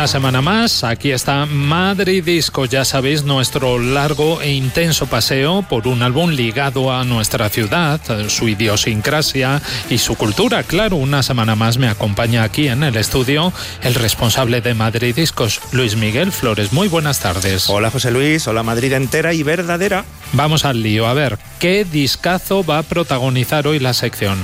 Una semana más, aquí está Madrid Disco, ya sabéis, nuestro largo e intenso paseo por un álbum ligado a nuestra ciudad, su idiosincrasia y su cultura. Claro, una semana más me acompaña aquí en el estudio el responsable de Madrid Discos, Luis Miguel Flores. Muy buenas tardes. Hola José Luis, hola Madrid entera y verdadera. Vamos al lío, a ver, ¿qué discazo va a protagonizar hoy la sección?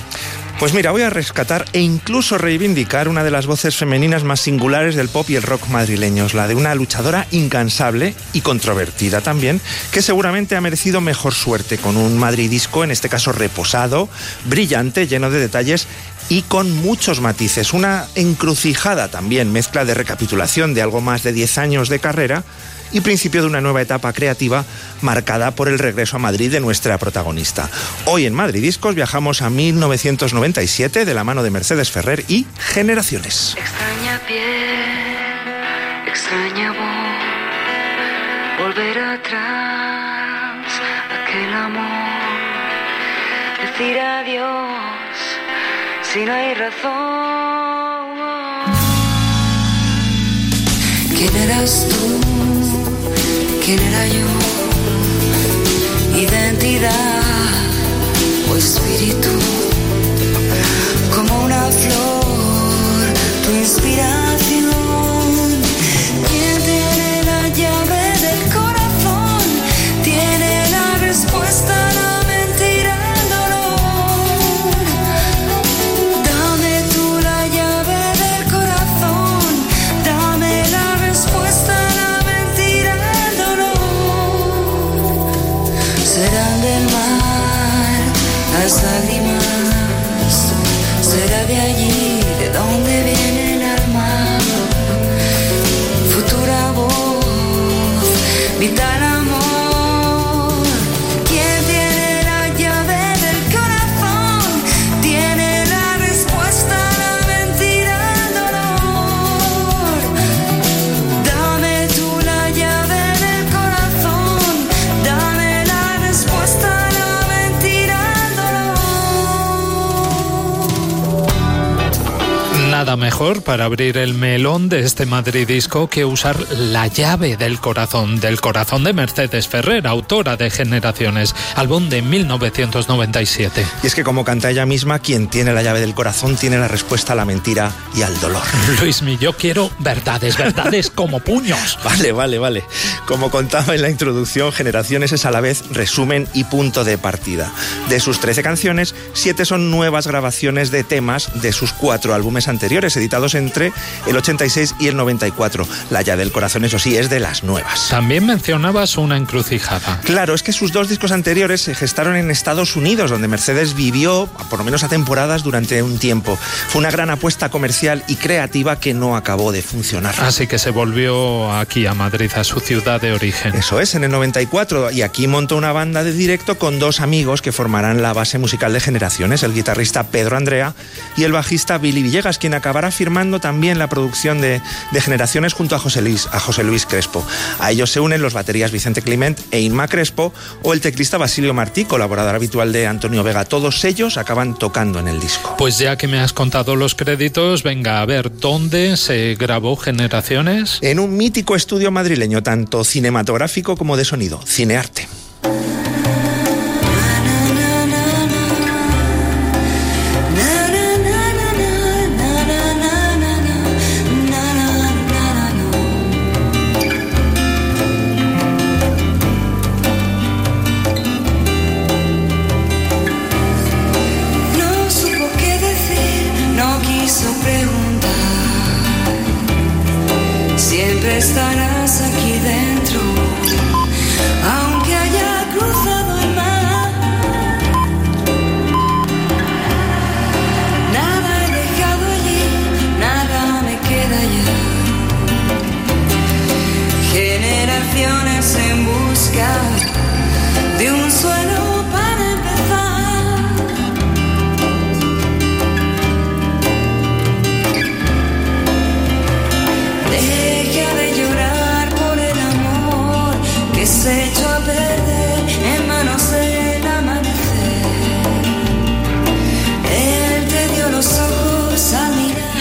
Pues mira, voy a rescatar e incluso reivindicar una de las voces femeninas más singulares del pop y el rock madrileños, la de una luchadora incansable y controvertida también, que seguramente ha merecido mejor suerte con un madridisco, en este caso reposado, brillante, lleno de detalles y con muchos matices. Una encrucijada también, mezcla de recapitulación de algo más de 10 años de carrera y principio de una nueva etapa creativa marcada por el regreso a Madrid de nuestra protagonista. Hoy en Madrid Discos viajamos a 1997 de la mano de Mercedes Ferrer y Generaciones. Extraña piel, extraña voz, volver atrás, aquel amor, decir adiós si no hay razón. ¿Quién eras tú? ¿Quién era yo? Identidad o espíritu, como una flor, tu inspiración. Mejor para abrir el melón de este Madrid disco que usar la llave del corazón, del corazón de Mercedes Ferrer, autora de Generaciones, álbum de 1997. Y es que como canta ella misma, quien tiene la llave del corazón tiene la respuesta a la mentira y al dolor. Luismi, yo quiero verdades, verdades como puños. Vale, vale, vale. Como contaba en la introducción, Generaciones es a la vez resumen y punto de partida. De sus 13 canciones, 7 son nuevas grabaciones de temas de sus cuatro álbumes anteriores, editados entre el 86 y el 94. La llave del corazón, eso sí, es de las nuevas. También mencionabas una encrucijada. Claro, es que sus dos discos anteriores se gestaron en Estados Unidos, donde Mercedes vivió, por lo menos a temporadas, durante un tiempo. Fue una gran apuesta comercial y creativa que no acabó de funcionar. Así que se volvió aquí a Madrid, a su ciudad de origen. Eso es, en el 94, y aquí montó una banda de directo con dos amigos que formarán la base musical de Generaciones, el guitarrista Pedro Andrea y el bajista Billy Villegas, quien acabará firmando también la producción de, de Generaciones junto a José, Luis, a José Luis Crespo. A ellos se unen los baterías Vicente Clement e Inma Crespo o el teclista Basilio Martí, colaborador habitual de Antonio Vega. Todos ellos acaban tocando en el disco. Pues ya que me has contado los créditos, venga a ver dónde se grabó Generaciones. En un mítico estudio madrileño, tanto cinematográfico como de sonido, Cinearte. sei già bene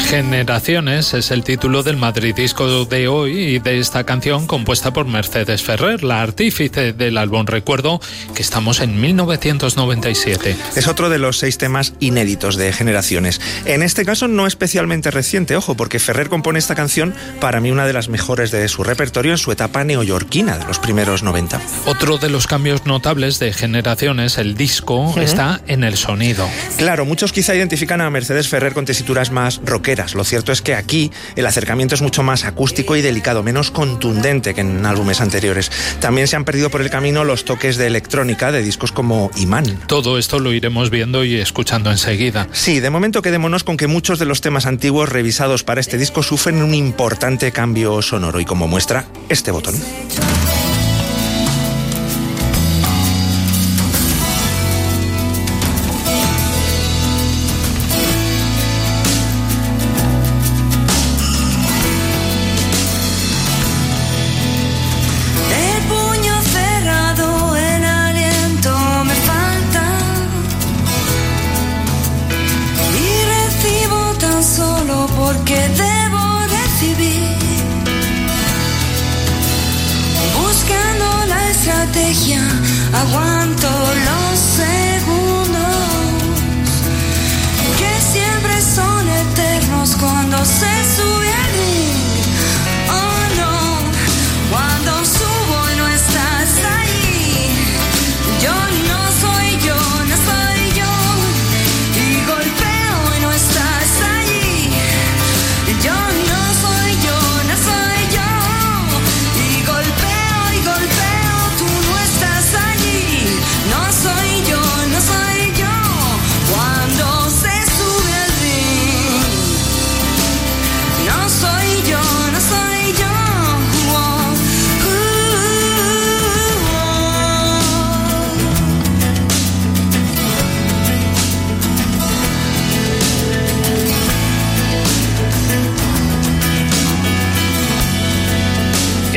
Generaciones es el título del Madrid Disco de hoy y de esta canción compuesta por Mercedes Ferrer, la artífice del álbum Recuerdo, que estamos en 1997. Es otro de los seis temas inéditos de Generaciones. En este caso no especialmente reciente, ojo, porque Ferrer compone esta canción para mí una de las mejores de su repertorio en su etapa neoyorquina de los primeros 90. Otro de los cambios notables de Generaciones, el disco, está en el sonido. Claro, muchos quizá identifican a Mercedes Ferrer con tesituras más rockeras. Lo cierto es que aquí el acercamiento es mucho más acústico y delicado, menos contundente que en álbumes anteriores. También se han perdido por el camino los toques de electrónica de discos como Imán. Todo esto lo iremos viendo y escuchando enseguida. Sí, de momento quedémonos con que muchos de los temas antiguos revisados para este disco sufren un importante cambio sonoro y como muestra este botón.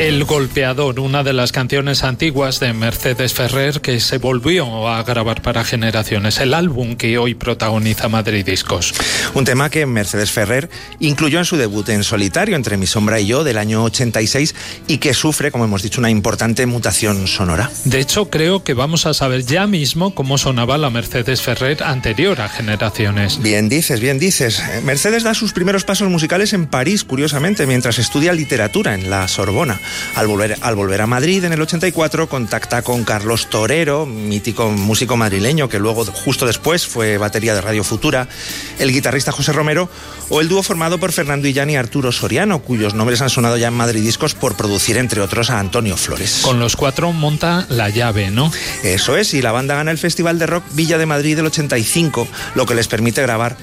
El golpeador, una de las canciones antiguas de Mercedes Ferrer que se volvió a grabar para generaciones, el álbum que hoy protagoniza Madrid Discos. Un tema que Mercedes Ferrer incluyó en su debut en solitario, Entre mi sombra y yo, del año 86, y que sufre, como hemos dicho, una importante mutación sonora. De hecho, creo que vamos a saber ya mismo cómo sonaba la Mercedes Ferrer anterior a generaciones. Bien dices, bien dices. Mercedes da sus primeros pasos musicales en París, curiosamente, mientras estudia literatura en la Sorbona. Al volver, al volver a Madrid en el 84, contacta con Carlos Torero, mítico músico madrileño que luego, justo después, fue batería de Radio Futura, el guitarrista José Romero o el dúo formado por Fernando Illán y Arturo Soriano, cuyos nombres han sonado ya en Madrid Discos por producir, entre otros, a Antonio Flores. Con los cuatro monta la llave, ¿no? Eso es, y la banda gana el Festival de Rock Villa de Madrid del 85, lo que les permite grabar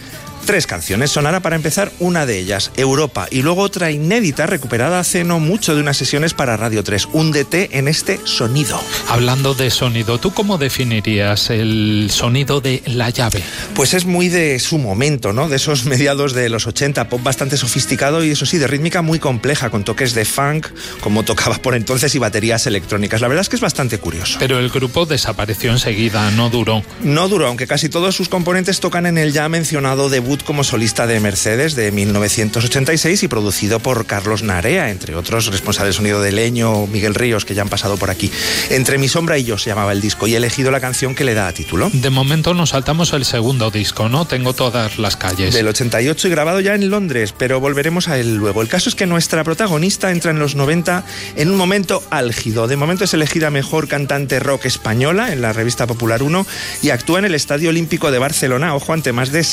tres canciones. Sonará para empezar una de ellas, Europa, y luego otra inédita recuperada hace no mucho de unas sesiones para Radio 3, un DT en este sonido. Hablando de sonido, ¿tú cómo definirías el sonido de la llave? Pues es muy de su momento, ¿no? De esos mediados de los 80, pop bastante sofisticado y eso sí, de rítmica muy compleja, con toques de funk, como tocaba por entonces, y baterías electrónicas. La verdad es que es bastante curioso. Pero el grupo desapareció enseguida, no duró. No duró, aunque casi todos sus componentes tocan en el ya mencionado debut como solista de Mercedes de 1986 y producido por Carlos Narea, entre otros responsables de sonido de Leño, Miguel Ríos, que ya han pasado por aquí. Entre mi sombra y yo se llamaba el disco y he elegido la canción que le da título. De momento nos saltamos el segundo disco, ¿no? Tengo todas las calles. Del 88 y grabado ya en Londres, pero volveremos a él luego. El caso es que nuestra protagonista entra en los 90 en un momento álgido. De momento es elegida mejor cantante rock española en la revista Popular 1 y actúa en el Estadio Olímpico de Barcelona, ojo, ante más de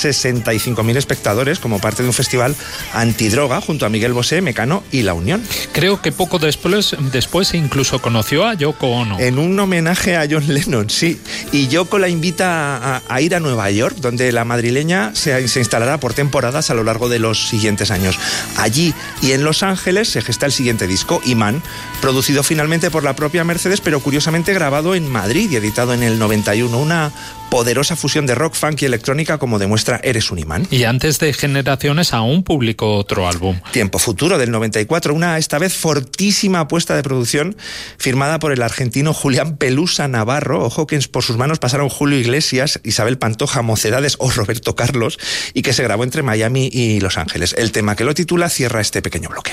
65.000 espectadores como parte de un festival antidroga junto a Miguel Bosé, Mecano y La Unión. Creo que poco después, después incluso conoció a Yoko Ono. En un homenaje a John Lennon, sí. Y Yoko la invita a, a ir a Nueva York, donde la madrileña se, se instalará por temporadas a lo largo de los siguientes años. Allí y en Los Ángeles se gesta el siguiente disco, Imán, producido finalmente por la propia Mercedes, pero curiosamente grabado en Madrid y editado en el 91. Una poderosa fusión de rock, funk y electrónica como demuestra Eres un imán. Y antes de Generaciones aún publicó otro álbum. Tiempo Futuro del 94, una esta vez fortísima apuesta de producción firmada por el argentino Julián Pelusa Navarro, ojo que por sus manos pasaron Julio Iglesias, Isabel Pantoja, Mocedades o Roberto Carlos y que se grabó entre Miami y Los Ángeles. El tema que lo titula cierra este pequeño bloque.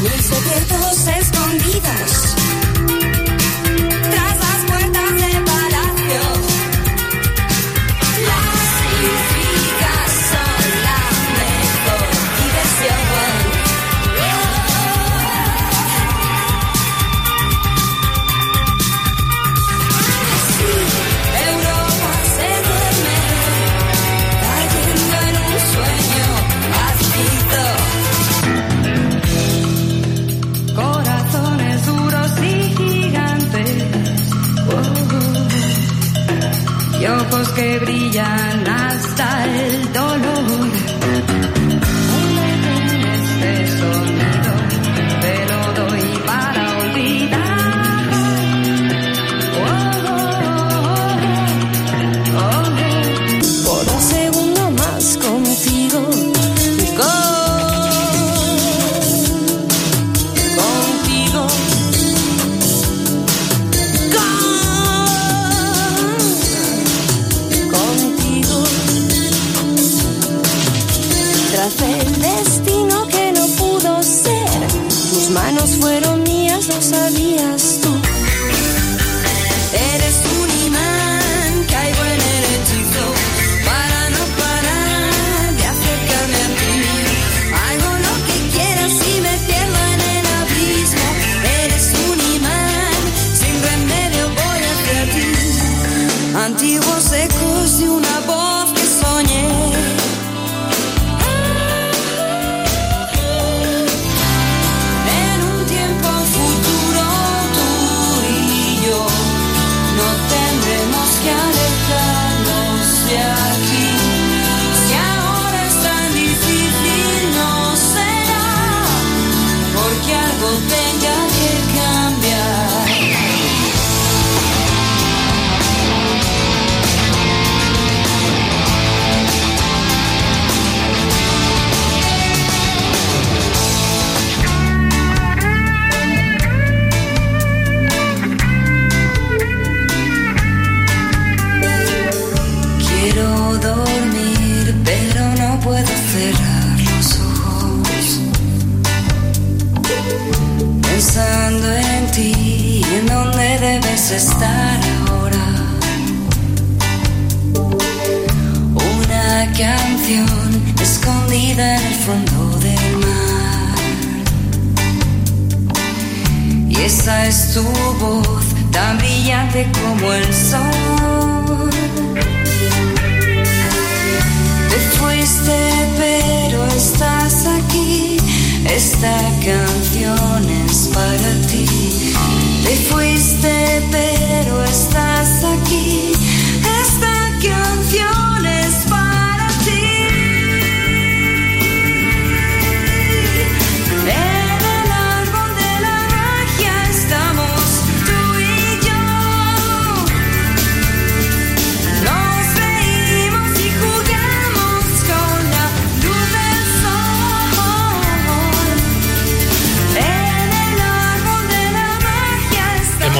Mis secretos escondidos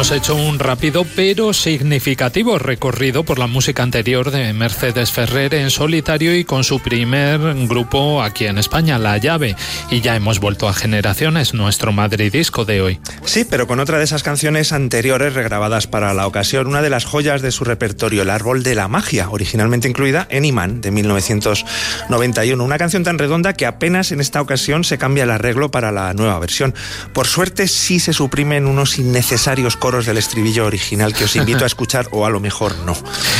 Hemos hecho un rápido pero significativo recorrido por la música anterior de Mercedes Ferrer en solitario y con su primer grupo aquí en España, La Llave. Y ya hemos vuelto a Generaciones, nuestro Madrid disco de hoy. Sí, pero con otra de esas canciones anteriores regrabadas para la ocasión, una de las joyas de su repertorio, El Árbol de la Magia, originalmente incluida en Imán de 1991. Una canción tan redonda que apenas en esta ocasión se cambia el arreglo para la nueva versión. Por suerte sí se suprimen unos innecesarios coros del estribillo original que os invito a escuchar o a lo mejor no.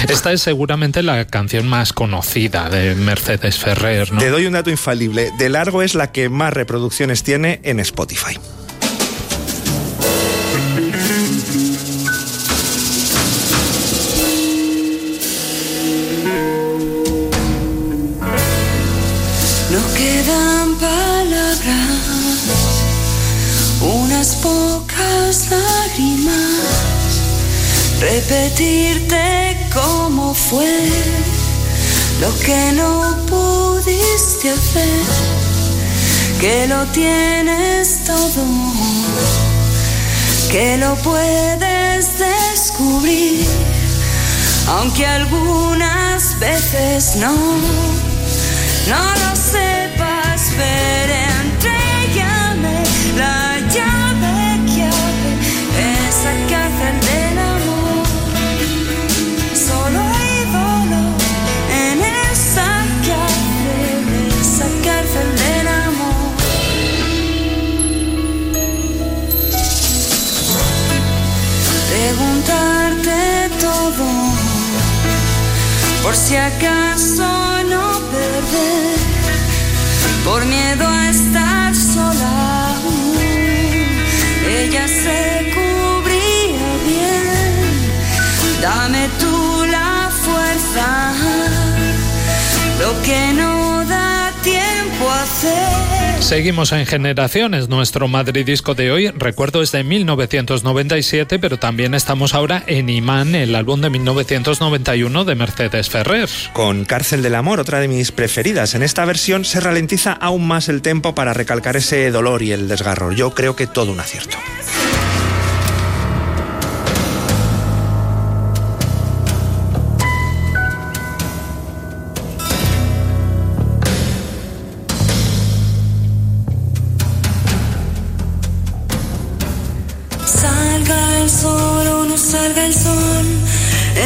Esta es seguramente la canción más conocida de Mercedes Ferrer, ¿no? Te doy un dato infalible. De largo es la que más reproducciones tiene en Spotify. Repetirte cómo fue lo que no pudiste hacer, que lo tienes todo, que lo puedes descubrir, aunque algunas veces no, no lo sepas ver, si acaso no perder, por miedo a estar sola. Ella se cubría bien. Dame tú la fuerza, lo que no da tiempo a hacer. Seguimos en Generaciones. Nuestro Madrid disco de hoy, recuerdo, es de 1997, pero también estamos ahora en Imán, el álbum de 1991 de Mercedes Ferrer. Con Cárcel del Amor, otra de mis preferidas. En esta versión se ralentiza aún más el tempo para recalcar ese dolor y el desgarro. Yo creo que todo un acierto. El sol,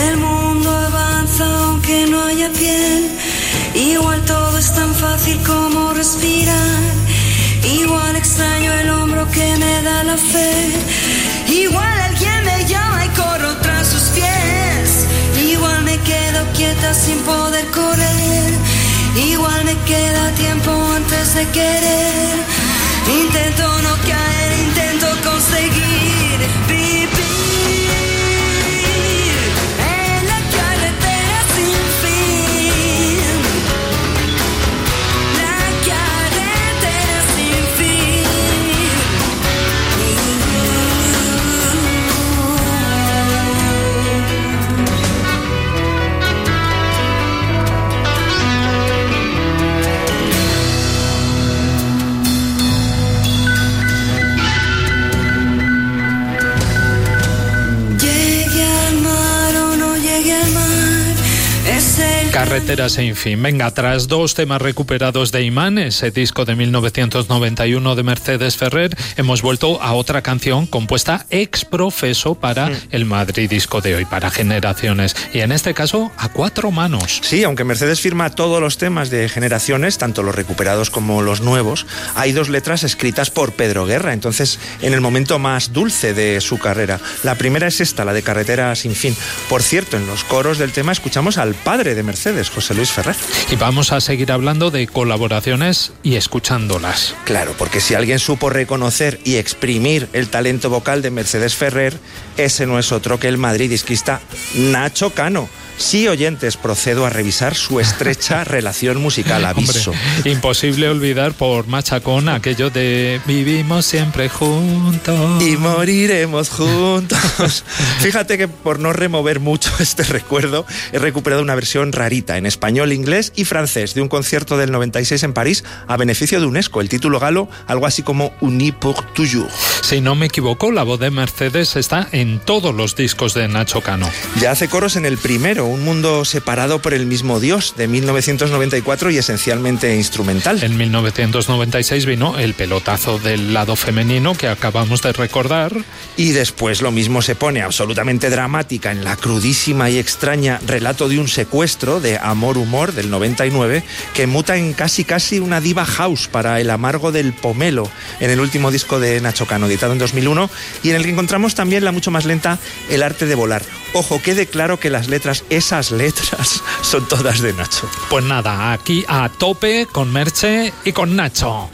el mundo avanza aunque no haya piel. Igual todo es tan fácil como respirar. Igual extraño el hombro que me da la fe. Igual alguien me llama y corro tras sus pies. Igual me quedo quieta sin poder correr. Igual me queda tiempo antes de querer. Intento no Carretera sin fin. Venga, tras dos temas recuperados de Imán, ese disco de 1991 de Mercedes Ferrer, hemos vuelto a otra canción compuesta ex profeso para el Madrid disco de hoy, para generaciones. Y en este caso, a cuatro manos. Sí, aunque Mercedes firma todos los temas de generaciones, tanto los recuperados como los nuevos, hay dos letras escritas por Pedro Guerra, entonces en el momento más dulce de su carrera. La primera es esta, la de Carretera sin fin. Por cierto, en los coros del tema escuchamos al padre de Mercedes, José Luis Ferrer. Y vamos a seguir hablando de colaboraciones y escuchándolas. Claro, porque si alguien supo reconocer y exprimir el talento vocal de Mercedes Ferrer, ese no es otro que el madridisquista Nacho Cano. Sí, oyentes, procedo a revisar su estrecha relación musical, aviso. Hombre, imposible olvidar por Machacón aquello de vivimos siempre juntos. Y moriremos juntos. Fíjate que por no remover mucho este recuerdo, he recuperado una versión rarita en español, inglés y francés de un concierto del 96 en París a beneficio de UNESCO. El título galo, algo así como Uni pour toujours. Si no me equivoco, la voz de Mercedes está en todos los discos de Nacho Cano. Ya hace coros en el primero, Un mundo separado por el mismo Dios, de 1994 y esencialmente instrumental. En 1996 vino el pelotazo del lado femenino que acabamos de recordar. Y después lo mismo se pone absolutamente dramática en la crudísima y extraña relato de un secuestro de Amor Humor del 99, que muta en casi casi una diva house para el amargo del pomelo en el último disco de Nacho Cano, editado en 2001, y en el que encontramos también la mucho más lenta El arte de volar. Ojo, quede claro que las letras, esas letras, son todas de Nacho. Pues nada, aquí a tope con Merche y con Nacho.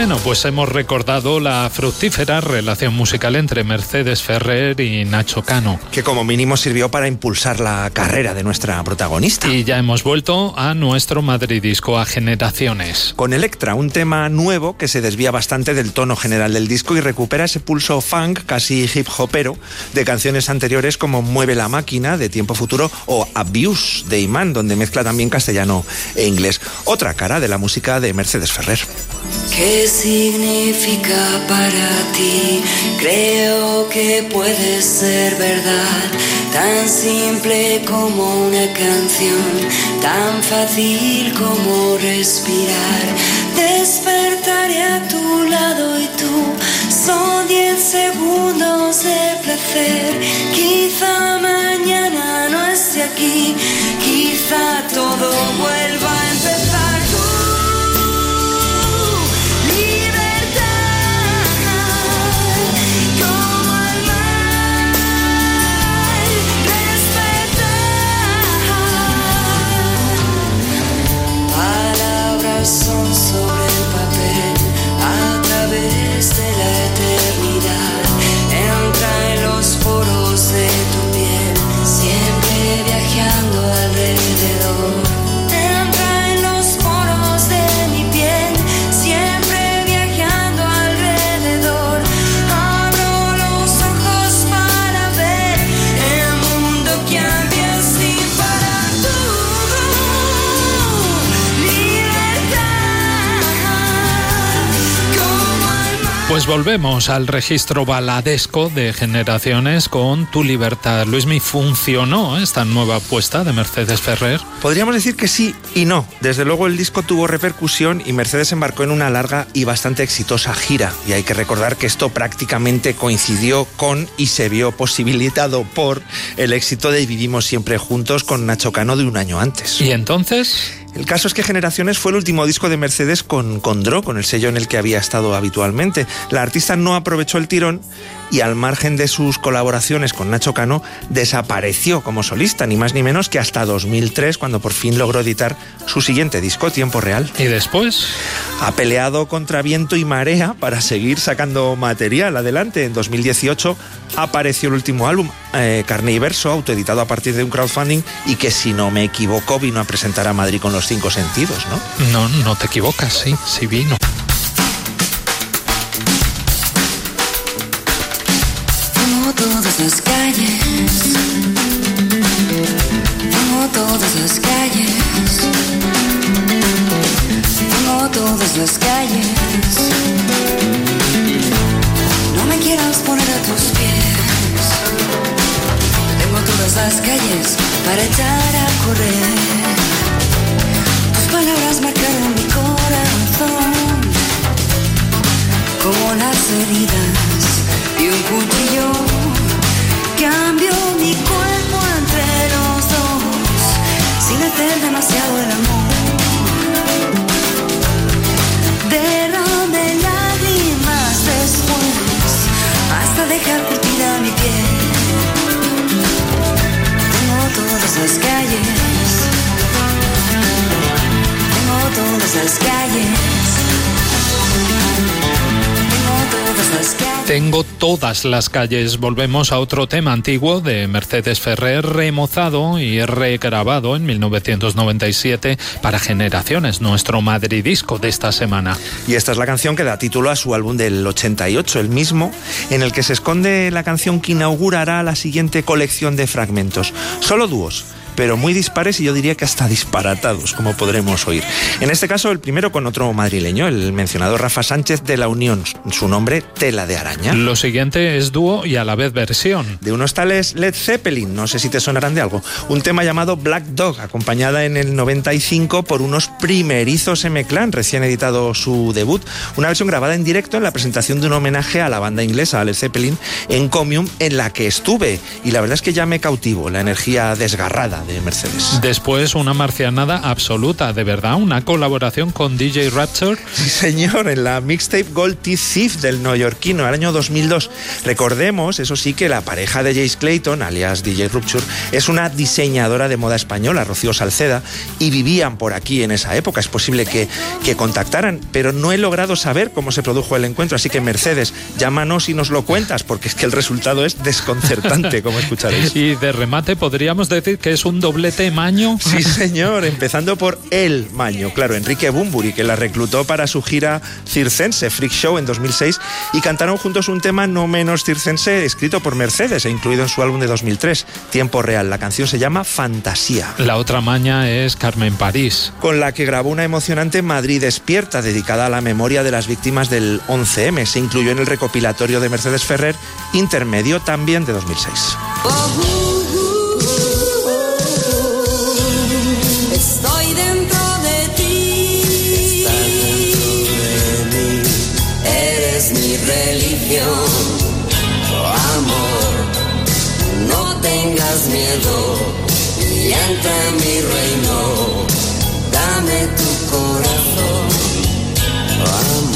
Bueno, pues hemos recordado la fructífera relación musical entre Mercedes Ferrer y Nacho Cano. Que como mínimo sirvió para impulsar la carrera de nuestra protagonista. Y ya hemos vuelto a nuestro madridisco a generaciones. Con Electra, un tema nuevo que se desvía bastante del tono general del disco y recupera ese pulso funk casi hip hopero de canciones anteriores como Mueve la máquina de Tiempo Futuro o Abuse de Imán, donde mezcla también castellano e inglés. Otra cara de la música de Mercedes Ferrer. ¿Qué significa para ti? Creo que puede ser verdad, tan simple como una canción, tan fácil como respirar. Despertaré a tu lado y tú, son diez segundos de placer. Quizá mañana no esté aquí, quizá todo vuelva Pues volvemos al registro baladesco de generaciones con Tu Libertad. Luismi, ¿funcionó esta nueva apuesta de Mercedes Ferrer? Podríamos decir que sí y no. Desde luego el disco tuvo repercusión y Mercedes embarcó en una larga y bastante exitosa gira. Y hay que recordar que esto prácticamente coincidió con y se vio posibilitado por el éxito de Vivimos siempre juntos con Nacho Cano de un año antes. ¿Y entonces? El caso es que Generaciones fue el último disco de Mercedes con, con Dro, con el sello en el que había estado habitualmente. La artista no aprovechó el tirón y al margen de sus colaboraciones con Nacho Cano, desapareció como solista, ni más ni menos que hasta 2003, cuando por fin logró editar su siguiente disco, Tiempo Real. ¿Y después? Ha peleado contra viento y marea para seguir sacando material adelante. En 2018 apareció el último álbum, eh, Carne y Verso, autoeditado a partir de un crowdfunding y que, si no me equivoco, vino a presentar a Madrid con los cinco sentidos, ¿no? No, no te equivocas, sí, sí vino. Todas las calles. Tengo todas las calles. Todas las calles. No me quieras poner a tus pies. Las calles para echar a correr. Tus palabras marcaron mi corazón como las heridas y un cuchillo cambió mi cuerpo entre los dos sin hacer demasiado el amor. Derrame lágrimas después hasta dejar Tengo todas las calles. Tengo todas las calles. Tengo todas las calles. Volvemos a otro tema antiguo de Mercedes Ferrer, remozado y regrabado en 1997 para generaciones, nuestro madridisco de esta semana. Y esta es la canción que da título a su álbum del 88, el mismo, en el que se esconde la canción que inaugurará la siguiente colección de fragmentos. Solo dúos pero muy dispares y yo diría que hasta disparatados, como podremos oír. En este caso, el primero con otro madrileño, el mencionado Rafa Sánchez de la Unión, su nombre Tela de Araña. Lo siguiente es dúo y a la vez versión. De unos tales Led Zeppelin, no sé si te sonarán de algo, un tema llamado Black Dog, acompañada en el 95 por unos primerizos M-Clan, recién editado su debut, una versión grabada en directo en la presentación de un homenaje a la banda inglesa, a Led Zeppelin, en Comium, en la que estuve, y la verdad es que ya me cautivo la energía desgarrada de Mercedes. Después una marcianada absoluta, de verdad, una colaboración con DJ Rapture. Sí, señor, en la mixtape Gold Teeth Thief del neoyorquino, el año 2002. Recordemos, eso sí, que la pareja de Jace Clayton, alias DJ Rupture, es una diseñadora de moda española, Rocío Salceda, y vivían por aquí en esa época. Es posible que, que contactaran, pero no he logrado saber cómo se produjo el encuentro. Así que, Mercedes, llámanos y nos lo cuentas, porque es que el resultado es desconcertante, como escucharéis. Y de remate, podríamos decir que es un doblete maño. Sí, señor, empezando por el maño. Claro, Enrique Bumburi, que la reclutó para su gira circense, Freak Show, en 2006, y cantaron juntos un tema no menos circense, escrito por Mercedes e incluido en su álbum de 2003, Tiempo Real. La canción se llama Fantasía. La otra maña es Carmen París. Con la que grabó una emocionante Madrid Despierta, dedicada a la memoria de las víctimas del 11M. Se incluyó en el recopilatorio de Mercedes Ferrer, intermedio también de 2006. Religión. Oh, amor, no tengas miedo y entra en mi reino. Dame tu corazón. Oh, amor.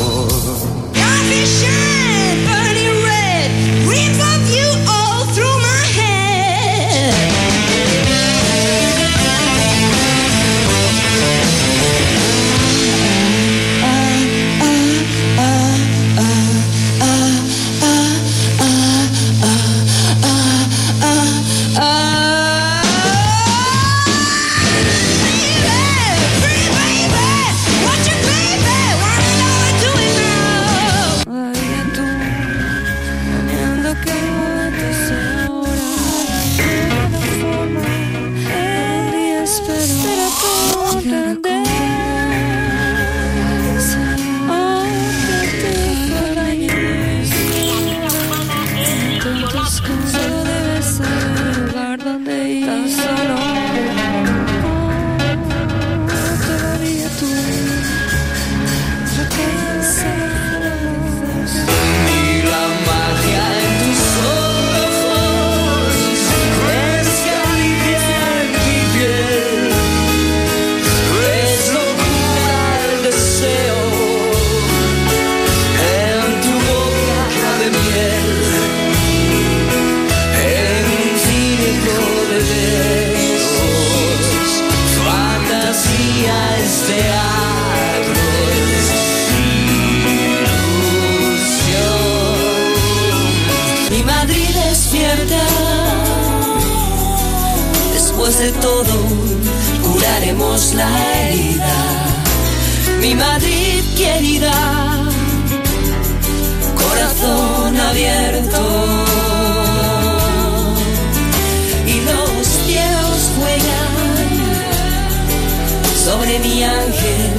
Sobre mi ángel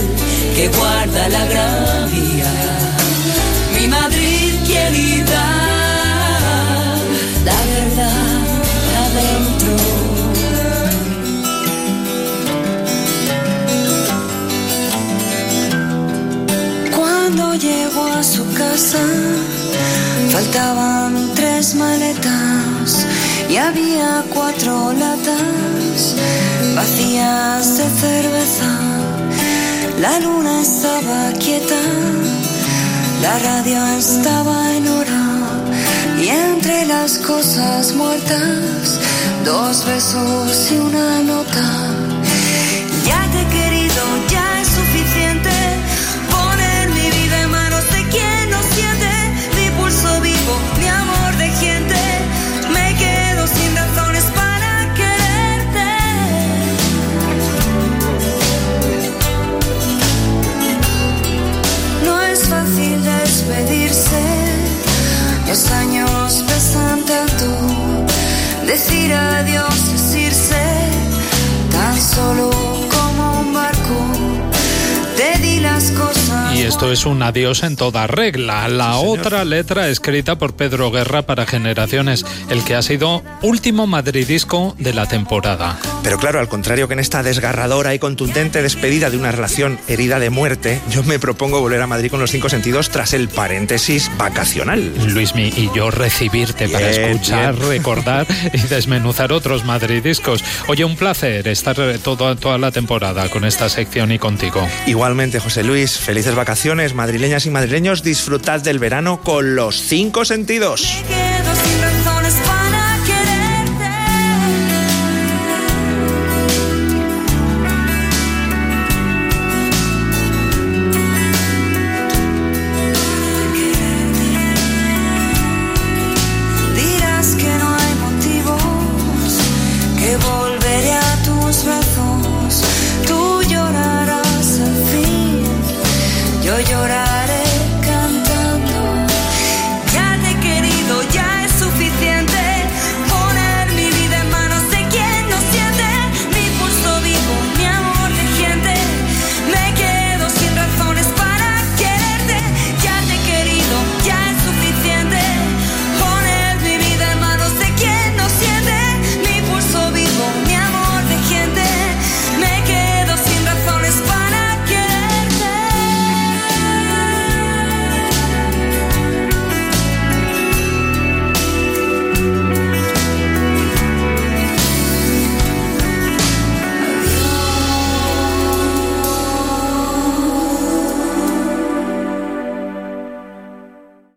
que guarda la gran vía. Mi Madrid querida, la verdad adentro. Cuando llegó a su casa, faltaban tres maletas y había cuatro latas vacías de cerveza. La luna estaba quieta, la radio estaba en hora y entre las cosas muertas, dos besos y una nota. Adiós esto es un adiós en toda regla. La otra letra escrita por Pedro Guerra para Generaciones, el que ha sido último madridisco de la temporada. Pero claro, al contrario que en esta desgarradora y contundente despedida de una relación herida de muerte, yo me propongo volver a Madrid con los cinco sentidos tras el paréntesis vacacional. Luismi, y yo recibirte para escuchar, recordar y desmenuzar otros madridiscos. Oye, un placer estar toda, toda la temporada con esta sección y contigo. Igualmente, José Luis, felices vacaciones, madrileñas y madrileños, disfrutad del verano con los cinco sentidos.